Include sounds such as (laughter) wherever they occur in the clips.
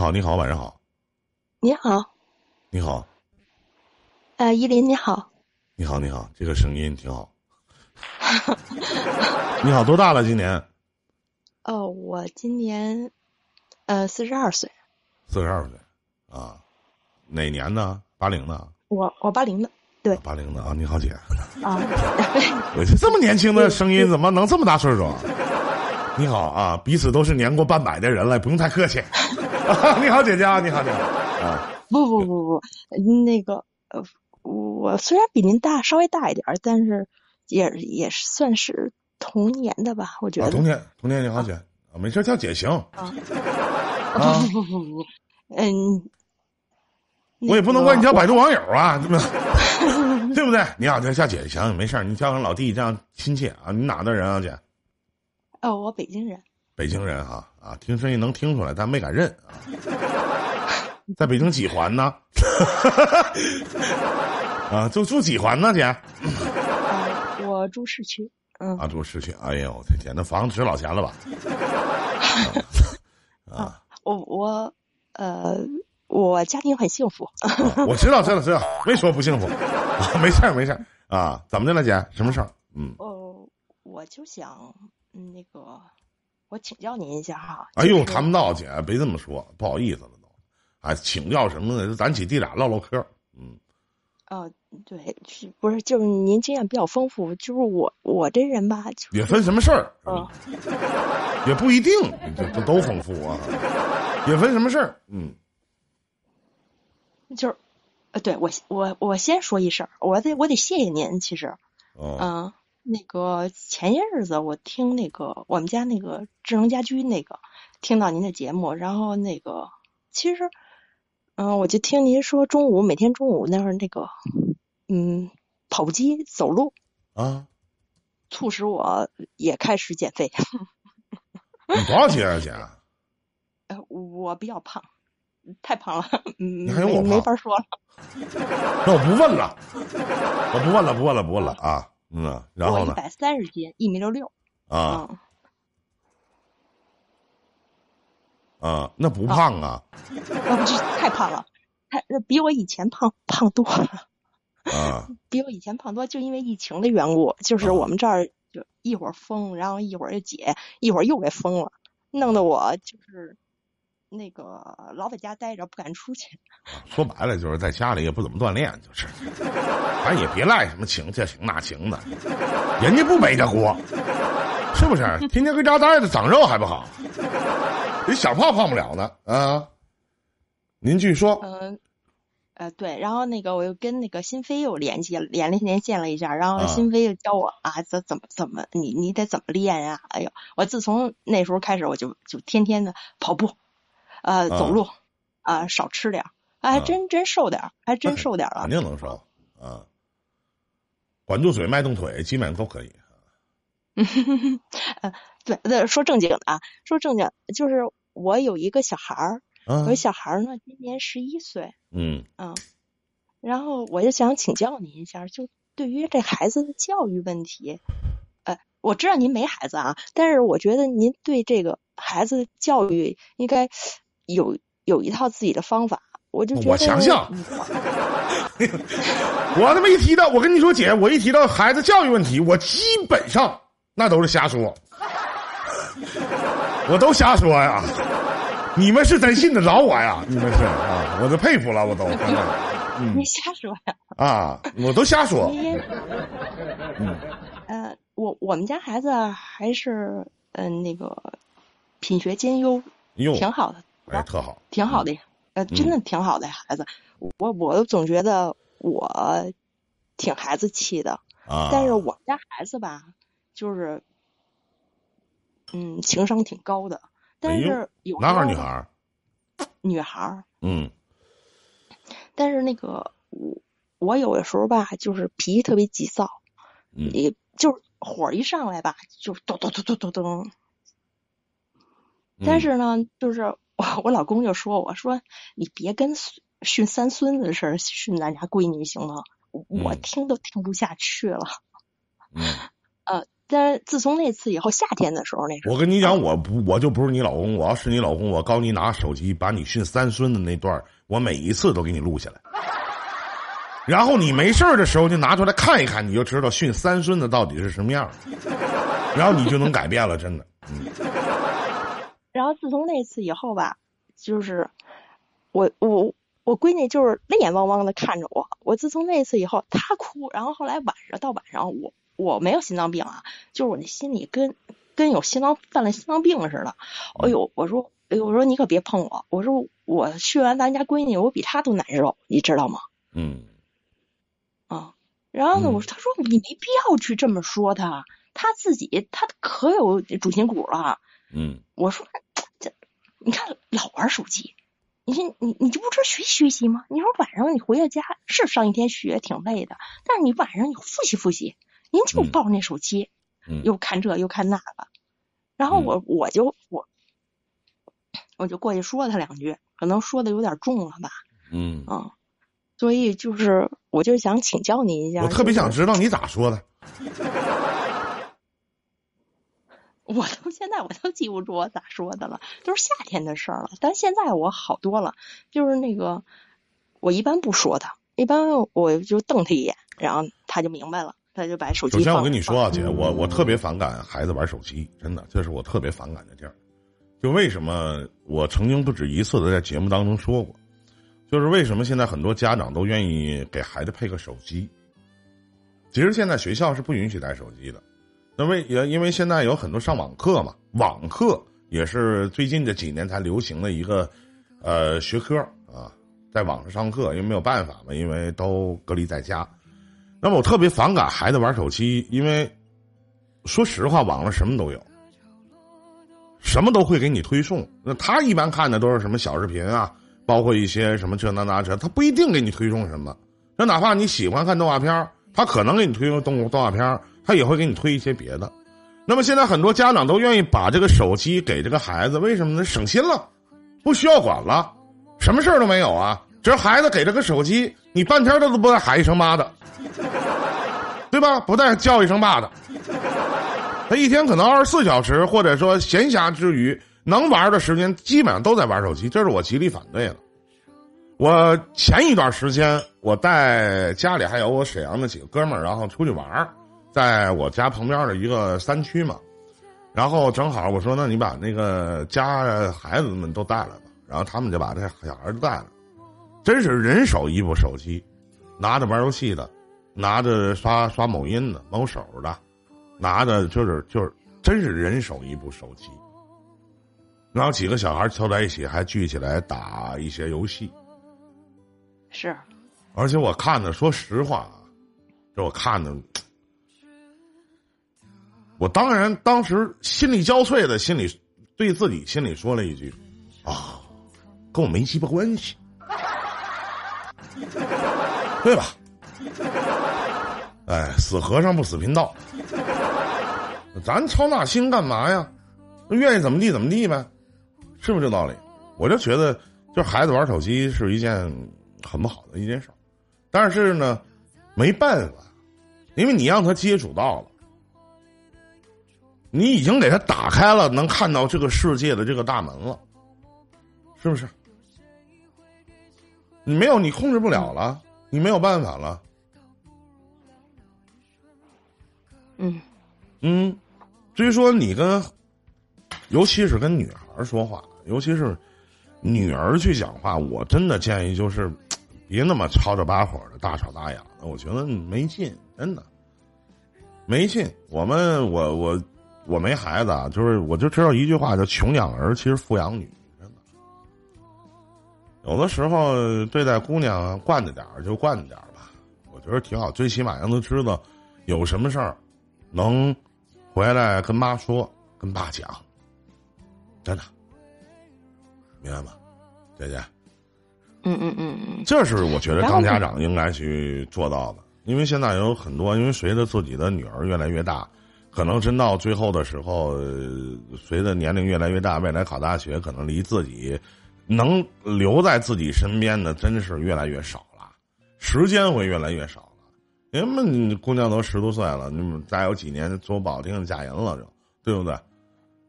好，你好，晚上好。你好，你好，呃，依林你好，你好，你好，这个声音挺好。(laughs) 你好，多大了？今年哦，我今年呃四十二岁，四十二岁啊？哪年呢？八零的？我我八零的，对八零的啊。你好，姐。啊，(laughs) 我这这么年轻的声音，(laughs) 怎么能这么大岁数啊？你好啊，彼此都是年过半百的人了，不用太客气。(laughs) (laughs) 你好，姐姐啊，你好，你好啊。不不不不，那个呃，我虽然比您大稍微大一点儿，但是也也是算是同年的吧，我觉啊，得。同年，同年，你好，姐啊，没事叫姐行。啊，不不不不不，(laughs) 嗯，我也不能管你叫百度网友啊，对不对？嗯对不对？你好，叫叫姐行，没事儿你叫上老弟这样亲切啊。你哪的人啊，姐？哦，我北京人，北京人哈啊，听声音能听出来，但没敢认啊。在北京几环呢？(laughs) 啊，住住几环呢，姐？啊，我住市区，嗯，啊，住市区。哎呦，我的天，那房子值老钱了吧？(laughs) 啊，我我呃，我家庭很幸福。啊我知道，知道，知道，没说不幸福，啊、(laughs) 没事儿，没事儿啊。怎么的了，姐？什么事儿？嗯，哦，我就想，嗯，那个，我请教您一下哈。哎呦，就是谈不到，姐，别这么说，不好意思了都。哎，请教什么呢？咱姐弟俩唠唠嗑。嗯，哦，对，是不是就是您经验比较丰富？就是我我这人吧，就是也分什么事儿，嗯也不一定，这这都丰富啊。也分什么事儿，嗯，就是，呃，对我我我先说一声，我得我得谢谢您。其实，哦，嗯、那个前些日子我听那个我们家那个智能家居那个听到您的节目，然后那个其实，嗯、我就听您说中午每天中午那会儿那个，嗯，跑步机走路，啊，促使我也开始减肥。你多少斤啊，姐？(laughs) 呃，我比较胖，太胖了，嗯，你还有我没没法说了。(laughs) 那我不问了，我不问了，不问了，不问了啊。嗯，然后一百三十斤，一米六六。啊。嗯，啊，那不胖啊啊，不是太胖了，太比我以前胖胖多了，啊。比我以前胖多，就因为疫情的缘故，就是啊我们这儿就一会儿封，然后一会儿又解，一会儿又给封了，弄得我就是那个老在家待着，不敢出去。(laughs) 说白了就是在家里也不怎么锻炼，就是，咱也别赖什么情这情那情的，人家不背这锅，是不是？天天搁家待着长肉还不好，你想胖胖不了呢啊！您继续说嗯。呃，对，然后那个我又跟那个新飞又联系了，联联连线了一下，然后啊新飞又教我啊，怎怎么怎么你你得怎么练啊、哎呦，我自从那时候开始，我就就天天的跑步，呃，走路，啊，少吃点儿，啊，还啊真真瘦点儿，还真瘦点儿了肯。定能瘦啊！管住嘴，迈动腿，基本上都可以。呃，对对，说正经的啊，说正经，就是我有一个小孩儿，啊我小孩儿呢，今年十一岁，嗯嗯，然后我就想请教您一下，就对于这孩子的教育问题，呃，我知道您没孩子啊，但是我觉得您对这个孩子教育应该有有一套自己的方法。我就我想想嗯我他妈一提到，我跟你说姐，我一提到孩子教育问题，我基本上那都是瞎说，我都瞎说呀。你们是真信得着我呀？你们是啊，我都佩服了，我都 (laughs) 你瞎说呀？啊，我都瞎说。嗯呃，我我们家孩子还是嗯、呃、那个品学兼优，哟，挺好的，哎，特好。挺好的，呃，真的挺好的孩子。我我总觉得我挺孩子气的，啊，但是我们家孩子吧，就是嗯情商挺高的，但是有男孩儿女孩儿？女孩儿，嗯但是那个我我有的时候吧，就是脾气特别急躁，嗯也就是火一上来吧，就咚咚咚咚咚咚。嗯但是呢，就是我我老公就说我说你别跟训三孙子似的训咱家闺女行吗？我听都听不下去了。嗯 (laughs) 呃但是自从那次以后，夏天的时候那时候，我跟你讲，我不我就不是你老公，我要是你老公，我告你拿手机把你训三孙子那段，我每一次都给你录下来。然后你没事儿的时候就拿出来看一看，你就知道训三孙子到底是什么样儿，然后你就能改变了，真的。嗯，然后自从那次以后吧，就是我我我闺女就是泪眼汪汪的看着我。我自从那次以后，她哭，然后后来晚上到晚上，我我没有心脏病啊，就是我那心里跟跟有心脏犯了心脏病似的。哎呦，我说哎呦，我说你可别碰我，我说我训完咱家闺女，我比她都难受，你知道吗？嗯，啊，然后呢，嗯我说，他说你没必要去这么说他，他自己他可有主心骨了。嗯，我说这，你看老玩手机，你这你你就不知道学习学习吗？你说晚上你回到家是上一天学挺累的，但是你晚上你复习复习，您就嗯。抱着那手机，嗯。又看这又看那个，然后我我就我我就过去说他两句，可能说的有点重了吧，嗯，嗯，所以就是我就想请教您一下，我特别想知道你咋说的。我到现在我都记不住我咋说的了，都是夏天的事儿了。但现在我好多了，就是那个我一般不说他，一般我就瞪他一眼，然后他就明白了，他就把手机首先，我跟你说啊，姐，我我特别反感孩子玩手机，真的，这是我特别反感的地儿。就为什么我曾经不止一次的在节目当中说过，就是为什么现在很多家长都愿意给孩子配个手机。其实现在学校是不允许带手机的，那为也因为现在有很多上网课嘛，网课也是最近这几年才流行的一个呃学科啊，在网上上课，因为没有办法嘛，因为都隔离在家。那么我特别反感孩子玩手机，因为说实话，网上什么都有，什么都会给你推送。那他一般看的都是什么小视频啊，包括一些什么这那那这，他不一定给你推送什么。那哪怕你喜欢看动画片儿他可能给你推送动动画片儿他也会给你推一些别的。那么现在很多家长都愿意把这个手机给这个孩子，为什么呢？省心了，不需要管了，什么事儿都没有啊。只要孩子给这个手机，你半天他都不带喊一声妈的，对吧？不带叫一声爸的。他一天可能二十四小时，或者说闲暇之余能玩的时间，基本上都在玩手机，这是我极力反对的。我前一段时间，我带家里还有我沈阳的几个哥们儿，然后出去玩儿，在我家旁边的一个山区嘛。然后正好我说，那你把那个家孩子们都带来吧。然后他们就把这小孩都带来，真是人手一部手机，拿着玩游戏的，拿着刷刷某音的、某手的，拿着就是就是，真是人手一部手机。然后几个小孩凑在一起，还聚起来打一些游戏。是而且我看的，说实话啊，这我看的，我当然当时心力交瘁的，心里对自己心里说了一句：“啊，跟我没鸡巴关系，对吧？”哎，死和尚不死贫道，咱操那心干嘛呀？愿意怎么地怎么地呗，是不是这道理？我就觉得，就孩子玩手机是一件很不好的一件事儿。但是呢，没办法，因为你让他接触到了，你已经给他打开了能看到这个世界的这个大门了，是不是？你没有，你控制不了了，你没有办法了。嗯嗯，至于说你跟，尤其是跟女孩说话，尤其是女儿去讲话，我真的建议就是。别那么吵吵把火的，大吵大嚷的，我觉得没劲，真的没劲。我们我我我没孩子啊，就是我就知道一句话叫“穷养儿，其实富养女”，真的。有的时候对待姑娘惯着点儿就惯着点儿吧，我觉得挺好。最起码让她知道，有什么事儿能回来跟妈说，跟爸讲，真的，明白吗，姐姐？嗯嗯嗯嗯，这是我觉得当家长应该去做到的，因为现在有很多，因为随着自己的女儿越来越大，可能真到最后的时候，随着年龄越来越大，未来考大学，可能离自己能留在自己身边的真是越来越少了，时间会越来越少了。人们姑娘都十多岁了，你们再有几年说不好听嫁人了，就对不对？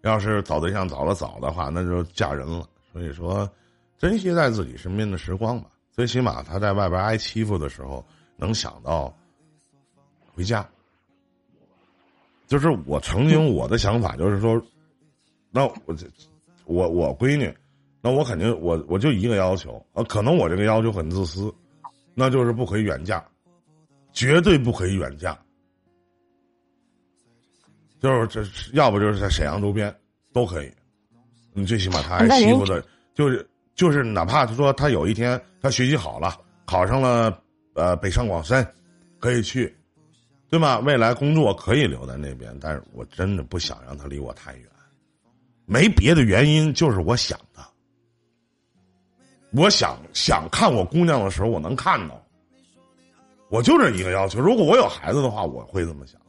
要是找对象找的早的话，那就嫁人了。所以说，珍惜在自己身边的时光吧。最起码他在外边挨欺负的时候，能想到回家。就是我曾经我的想法就是说，那我这我我闺女，那我肯定我我就一个要求，啊，可能我这个要求很自私，那就是不可以远嫁，绝对不可以远嫁。就是这，要不就是在沈阳周边都可以。你最起码他还欺负的，就是就是，哪怕他说他有一天他学习好了，考上了呃北上广深，可以去，对吧？未来工作可以留在那边，但是我真的不想让他离我太远，没别的原因，就是我想的。我想想看我姑娘的时候，我能看到。我就这一个要求，如果我有孩子的话，我会这么想。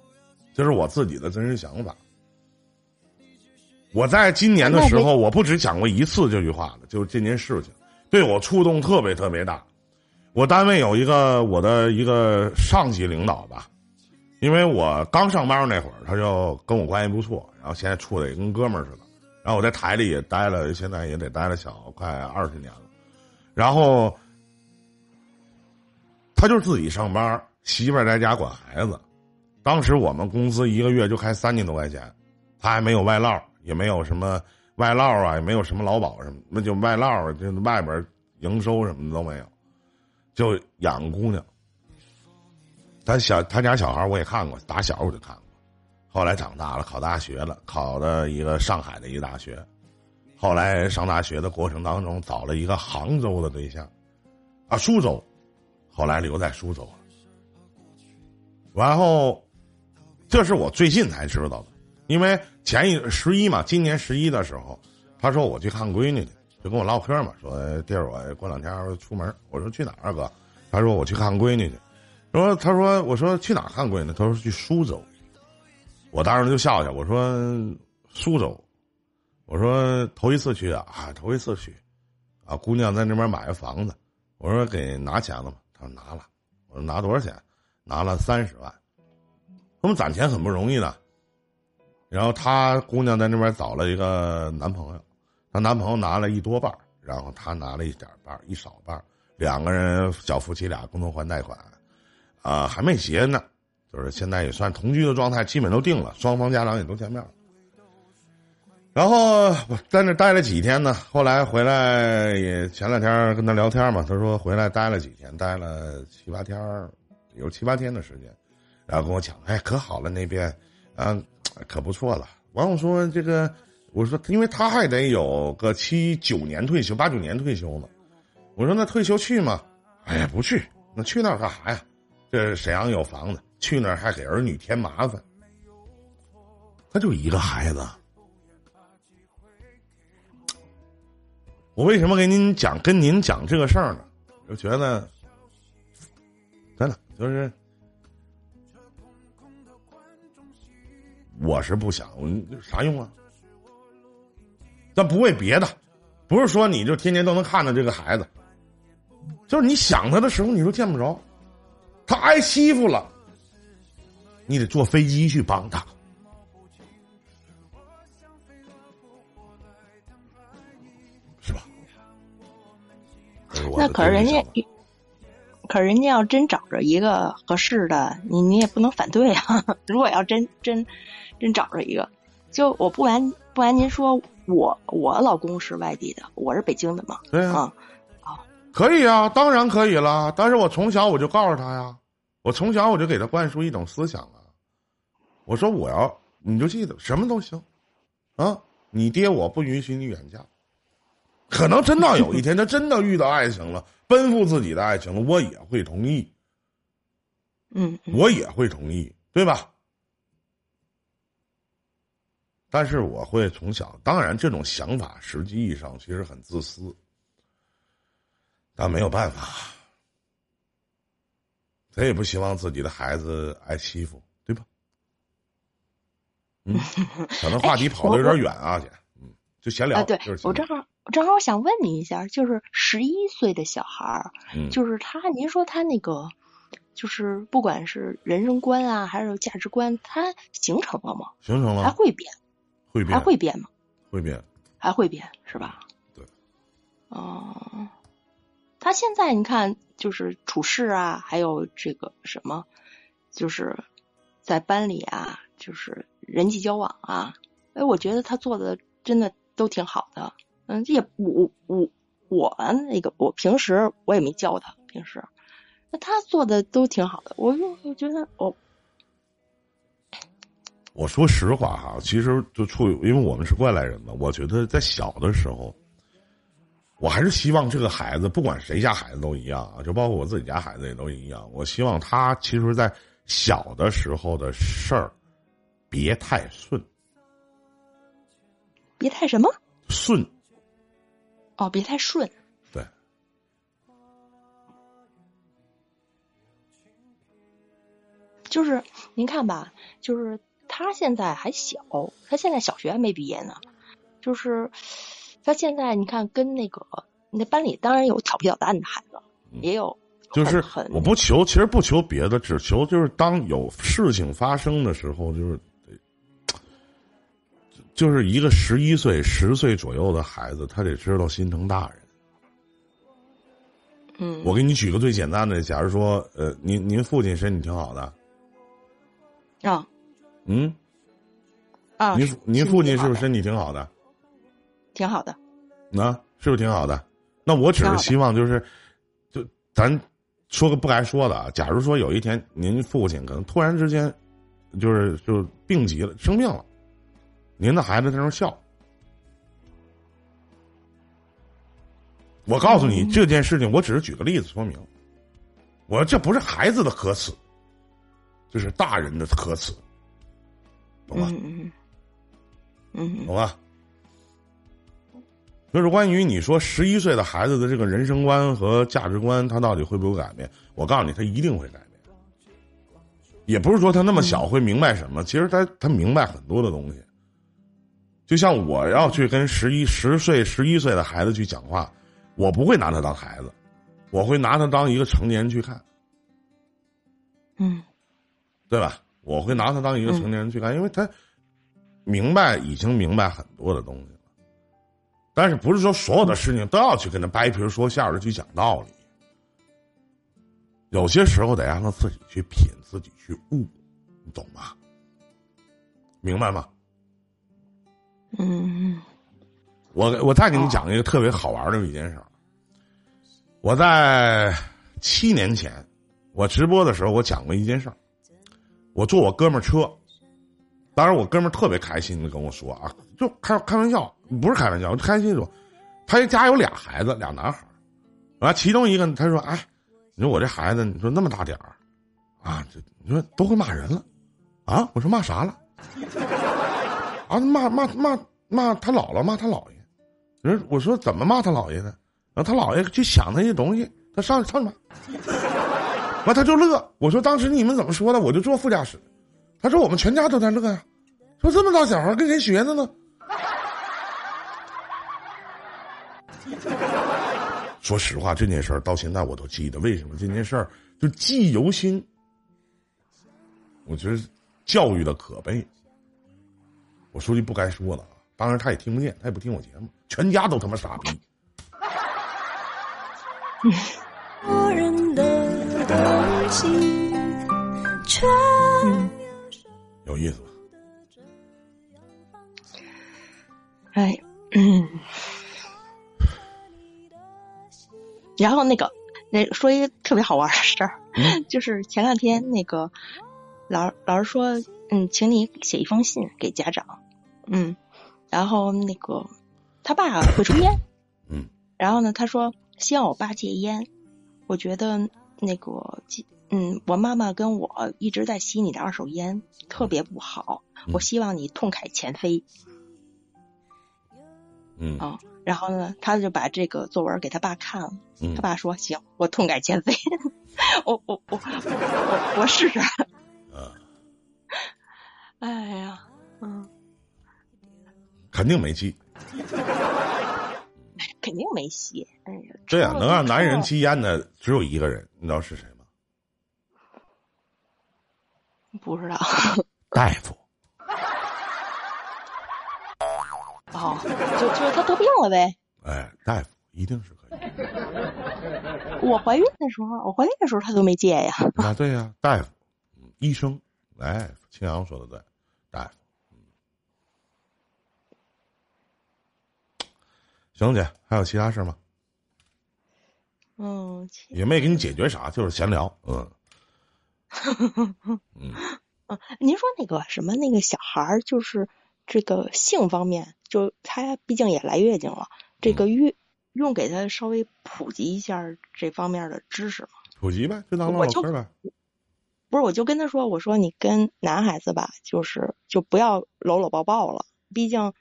这是我自己的真实想法。我在今年的时候，我不止讲过一次这句话了，就是这件事情对我触动特别特别大。我单位有一个我的一个上级领导吧，因为我刚上班那会儿，他就跟我关系不错，然后现在处的也跟哥们儿似的。然后我在台里也待了，现在也得待了小快二十年了。然后他就自己上班，媳妇儿在家管孩子。当时我们公司一个月就开三千多块钱，他还没有外捞，也没有什么外捞啊，也没有什么劳保什么，那就外捞，就外边营收什么的都没有，就养姑娘。他小他家小孩我也看过，打小我就看过，后来长大了考大学了，考的一个上海的一个大学，后来上大学的过程当中找了一个杭州的对象，啊苏州，后来留在苏州了，然后。这是我最近才知道的，因为前一十一嘛，今年十一的时候，他说我去看闺女去，就跟我唠嗑嘛，说弟儿我过两天出门，我说去哪儿哥？他说我去看闺女去，说他说我说去哪儿看闺女？他说去苏州，我当时就笑笑，我说苏州，我说头一次去啊，头一次去，啊姑娘在那边买个房子，我说给拿钱了吗？他说拿了，我说拿多少钱？拿了三十万。我们攒钱很不容易的，然后她姑娘在那边找了一个男朋友，她男朋友拿了一多半然后她拿了一点半一少半两个人小夫妻俩共同还贷款，啊，还没结呢，就是现在也算同居的状态，基本都定了，双方家长也都见面了。然后我在那待了几天呢，后来回来也前两天跟他聊天嘛，他说回来待了几天，待了七八天，有七八天的时间。然后跟我讲，哎，可好了那边，啊，可不错了。完我说这个，我说因为他还得有个七九年退休，八九年退休呢。我说那退休去吗？哎呀，不去，那去那儿干啥呀？这沈阳有房子，去那儿还给儿女添麻烦。他就一个孩子。我为什么给您讲，跟您讲这个事儿呢？就觉得，真的就是。我是不想，啥用啊？但不为别的，不是说你就天天都能看到这个孩子，就是你想他的时候你都见不着，他挨欺负了，你得坐飞机去帮他，是吧？那可是人家。可人家要真找着一个合适的，你你也不能反对啊。(laughs) 如果要真真真找着一个，就我不瞒不瞒您说，我我老公是外地的，我是北京的嘛。对啊，啊，可以啊，当然可以了。但是我从小我就告诉他呀，我从小我就给他灌输一种思想啊。我说我要你就记得什么都行，啊，你爹我不允许你远嫁。可能真到有一天他真的遇到爱情了。奔赴自己的爱情了，我也会同意。嗯，我也会同意，对吧？但是我会从小，当然这种想法实际意义上其实很自私，但没有办法，谁也不希望自己的孩子挨欺负，对吧？嗯，可能话题跑的有点远啊，姐，嗯，就闲聊。啊对，我正好。我正好想问你一下，就是十一岁的小孩儿，就是他，您说他那个，就是不管是人生观啊，还是价值观，他形成了吗？形成了还会变，会变还会变吗？会变，还会变是吧？对。哦，他现在你看，就是处事啊，还有这个什么，就是在班里啊，就是人际交往啊，哎，我觉得他做的真的都挺好的。嗯，也我我我那个我平时我也没教他，平时那他做的都挺好的。我我觉得我我说实话哈，其实就处，因为我们是过来人嘛，我觉得在小的时候，我还是希望这个孩子，不管谁家孩子都一样啊，就包括我自己家孩子也都一样。我希望他其实，在小的时候的事儿，别太顺，别太什么顺，哦，别太顺。对，就是您看吧，就是他现在还小，他现在小学还没毕业呢。就是他现在你看，跟那个那班里当然有调皮捣蛋的孩子，也有就是很我不求，其实不求别的，只求就是当有事情发生的时候，就是就是一个十一岁、十岁左右的孩子，他得知道心疼大人。嗯，我给你举个最简单的，假如说，呃，您您父亲身体挺好的，啊嗯，啊，您您父亲是不是是身体挺好的？挺好的？那是不是挺好的？那我只是希望就是，就咱说个不该说的啊。假如说有一天您父亲可能突然之间，就是就病急了，生病了，您的孩子在那儿笑。我告诉你嗯这件事情，我只是举个例子说明。我说这不是孩子的可耻，这是大人的可耻，懂吗？嗯嗯嗯嗯懂吧？就是关于你说十一岁的孩子的这个人生观和价值观，他到底会不会改变？我告诉你，他一定会改变。也不是说他那么小会明白什么，其实他他明白很多的东西。就像我要去跟十一十岁、十一岁的孩子去讲话，我不会拿他当孩子，我会拿他当一个成年人去看，嗯对吧？我会拿他当一个成年人去看，因为他明白已经明白很多的东西了。但是不是说所有的事情都要去跟他掰皮说馅儿的去讲道理？有些时候得让他自己去品，自己去悟，你懂吗？明白吗？嗯我我再给你讲一个特别好玩的一件事儿。我在七年前，我直播的时候，我讲过一件事儿。我坐我哥们儿车，当时我哥们儿特别开心的跟我说啊，就开开玩笑，不是开玩笑，我开心说，他家有俩孩子，俩男孩儿，完其中一个他说，哎，你说我这孩子，你说那么大点儿，啊，这你说都会骂人了，啊，我说骂啥了？(laughs) 啊，骂骂骂骂他姥姥，骂他姥爷。人我说怎么骂他姥爷呢？然后他姥爷就想那些东西，他上上去骂，完他就乐。我说当时你们怎么说的？我就坐副驾驶。他说我们全家都在乐呀、说这么大小孩跟谁学的呢？(laughs) 说实话，这件事儿到现在我都记得。为什么这件事儿就记忆犹新？我觉得教育的可悲。我说句不该说的啊，当然他也听不见，他也不听我节目，全家都他妈傻逼。(laughs) 有意思吧？哎嗯，然后那个那说一个特别好玩的事儿，(laughs) 就是前两天那个老老师说，嗯，请你写一封信给家长，嗯，然后那个他爸会抽烟，嗯，然后呢，他说希望我爸戒烟，我觉得那个戒嗯，我妈妈跟我一直在吸你的二手烟，特别不好，我希望你痛改前非。嗯。啊、然后呢，他就把这个作文给他爸看了，嗯他爸说：“行，我痛改前非，(laughs) 我我我我我我试试。啊，”哎呀，嗯，肯定没记。肯定没戏。哎呀，这样、能让男人吸烟的只有一个人，你知道是谁吗？不知道。(laughs) 大夫，哦，就就是他得病了呗。哎，大夫一定是可以。我怀孕的时候，我怀孕的时候他都没戒呀。啊，对呀、大夫，嗯医生，哎，青阳说的对，大夫，嗯，行姐，还有其他事吗？嗯，也没给你解决啥，就是闲聊，嗯，(laughs) 嗯，您说那个什么那个小孩儿，就是这个性方面，就他毕竟也来月经了，这个月用给他稍微普及一下这方面的知识嘛？普及呗，就当唠我就唠嗑呗。不是，我就跟他说，我说你跟男孩子吧，就是就不要搂搂抱抱了，毕竟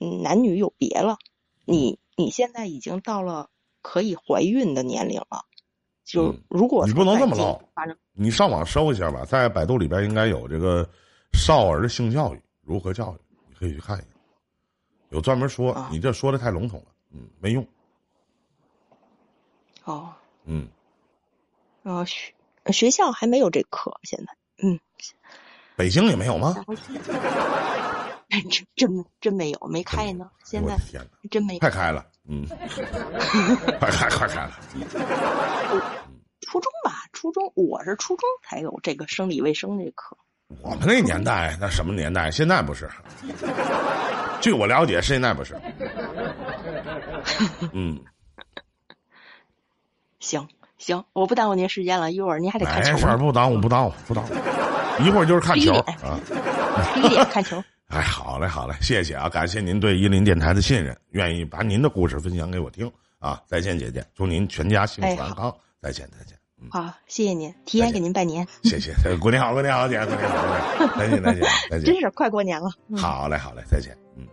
嗯男女有别了。你你现在已经到了可以怀孕的年龄了，就嗯如果你不能这么唠你上网搜一下吧，在百度里边应该有这个少儿性教育如何教育，你可以去看一下，有专门说。啊你这说的太笼统了，嗯，没用，哦，嗯，呃学学校还没有这课，现在嗯，北京也没有吗？(laughs) 真真真没有，没开呢，现在真没有快开了，嗯，快开快开了，(laughs) 初中吧，初中我是初中才有这个生理卫生这课。我们那年代那什么年代？现在不是。据我了解，现在不是。(laughs) 嗯，行行，我不耽误您时间了，一会儿您还得看球没事儿，不耽误，不耽误，不耽误。一会儿就是看球啊。十一点看球。(laughs) 哎，好嘞，好嘞，谢谢啊，感谢您对伊林电台的信任，愿意把您的故事分享给我听啊！再见，姐姐，祝您全家幸福哎安康。再见，再见，嗯，好，谢谢您，提前给您拜年，谢谢，(laughs) 过年好，过年好，姐，过年好，过年，再见，再见，再见真。是快过年了。嗯好嘞，好嘞，再见，嗯。